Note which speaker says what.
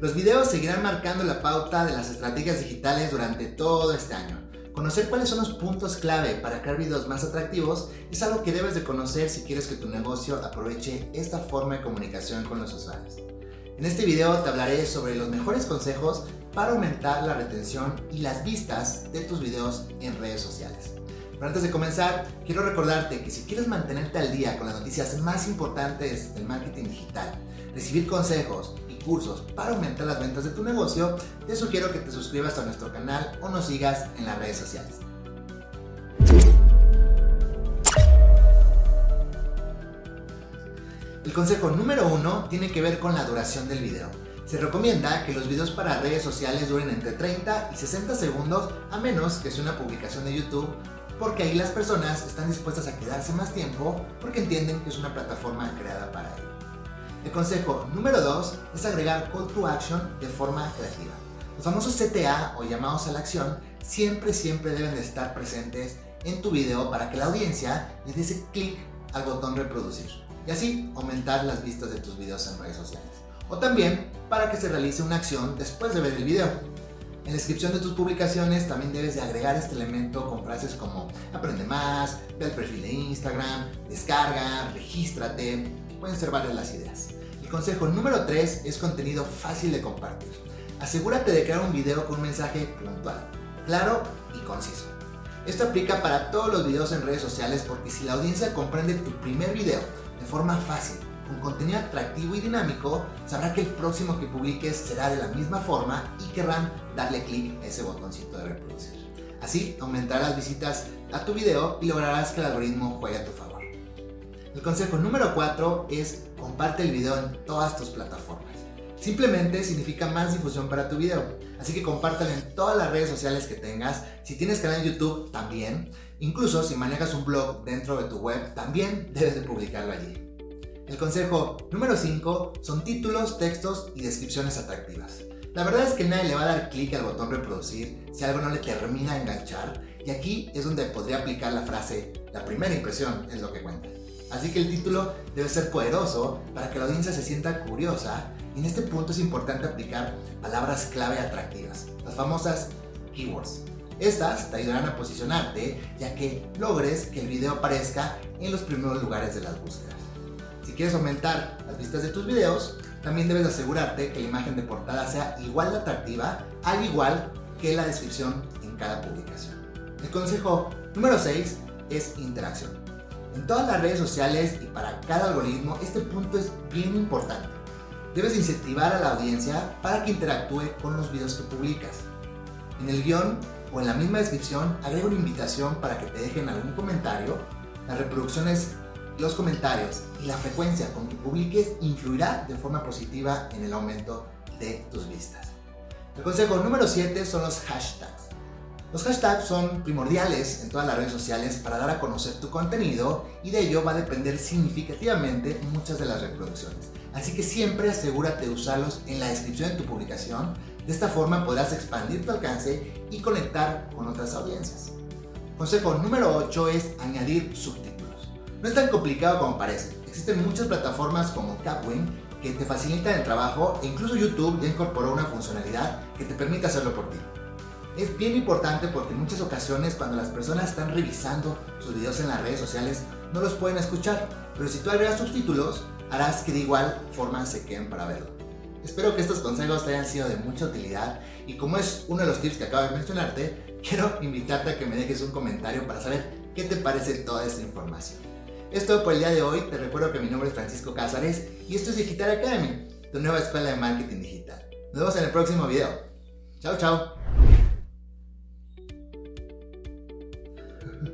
Speaker 1: Los videos seguirán marcando la pauta de las estrategias digitales durante todo este año. Conocer cuáles son los puntos clave para crear videos más atractivos es algo que debes de conocer si quieres que tu negocio aproveche esta forma de comunicación con los usuarios. En este video te hablaré sobre los mejores consejos para aumentar la retención y las vistas de tus videos en redes sociales. Pero antes de comenzar, quiero recordarte que si quieres mantenerte al día con las noticias más importantes del marketing digital, recibir consejos cursos para aumentar las ventas de tu negocio, te sugiero que te suscribas a nuestro canal o nos sigas en las redes sociales. El consejo número uno tiene que ver con la duración del video. Se recomienda que los videos para redes sociales duren entre 30 y 60 segundos a menos que sea una publicación de YouTube porque ahí las personas están dispuestas a quedarse más tiempo porque entienden que es una plataforma creada para ello. El consejo número 2 es agregar call to action de forma creativa. Los famosos CTA o llamados a la acción siempre, siempre deben de estar presentes en tu video para que la audiencia le dé ese clic al botón reproducir y así aumentar las vistas de tus videos en redes sociales. O también para que se realice una acción después de ver el video. En la descripción de tus publicaciones también debes de agregar este elemento con frases como aprende más, ve el perfil de Instagram, descarga, regístrate, pueden ser varias las ideas. Consejo número 3 es contenido fácil de compartir. Asegúrate de crear un video con un mensaje puntual, claro y conciso. Esto aplica para todos los videos en redes sociales porque si la audiencia comprende tu primer video de forma fácil, con contenido atractivo y dinámico, sabrá que el próximo que publiques será de la misma forma y querrán darle clic a ese botoncito de reproducir. Así aumentarás las visitas a tu video y lograrás que el algoritmo juegue a tu favor. El consejo número 4 es comparte el video en todas tus plataformas. Simplemente significa más difusión para tu video, así que compártelo en todas las redes sociales que tengas. Si tienes canal en YouTube, también. Incluso si manejas un blog dentro de tu web, también debes de publicarlo allí. El consejo número 5 son títulos, textos y descripciones atractivas. La verdad es que nadie le va a dar clic al botón reproducir si algo no le termina de enganchar y aquí es donde podría aplicar la frase la primera impresión es lo que cuenta. Así que el título debe ser poderoso para que la audiencia se sienta curiosa y en este punto es importante aplicar palabras clave atractivas, las famosas keywords. Estas te ayudarán a posicionarte ya que logres que el video aparezca en los primeros lugares de las búsquedas. Si quieres aumentar las vistas de tus videos, también debes asegurarte que la imagen de portada sea igual de atractiva, al igual que la descripción en cada publicación. El consejo número 6 es interacción. En todas las redes sociales y para cada algoritmo, este punto es bien importante. Debes incentivar a la audiencia para que interactúe con los videos que publicas. En el guion o en la misma descripción agrega una invitación para que te dejen algún comentario. Las reproducciones, los comentarios y la frecuencia con que publiques influirá de forma positiva en el aumento de tus vistas. El consejo número 7 son los hashtags. Los hashtags son primordiales en todas las redes sociales para dar a conocer tu contenido y de ello va a depender significativamente muchas de las reproducciones. Así que siempre asegúrate de usarlos en la descripción de tu publicación. De esta forma podrás expandir tu alcance y conectar con otras audiencias. Consejo número 8 es añadir subtítulos. No es tan complicado como parece. Existen muchas plataformas como Capwing que te facilitan el trabajo e incluso YouTube ya incorporó una funcionalidad que te permite hacerlo por ti es bien importante porque en muchas ocasiones cuando las personas están revisando sus videos en las redes sociales no los pueden escuchar, pero si tú agregas subtítulos harás que de igual forma se queden para verlo. Espero que estos consejos te hayan sido de mucha utilidad y como es uno de los tips que acabo de mencionarte, quiero invitarte a que me dejes un comentario para saber qué te parece toda esta información. Esto por el día de hoy, te recuerdo que mi nombre es Francisco Cázares y esto es Digital Academy, tu nueva escuela de marketing digital. Nos vemos en el próximo video. Chao, chao.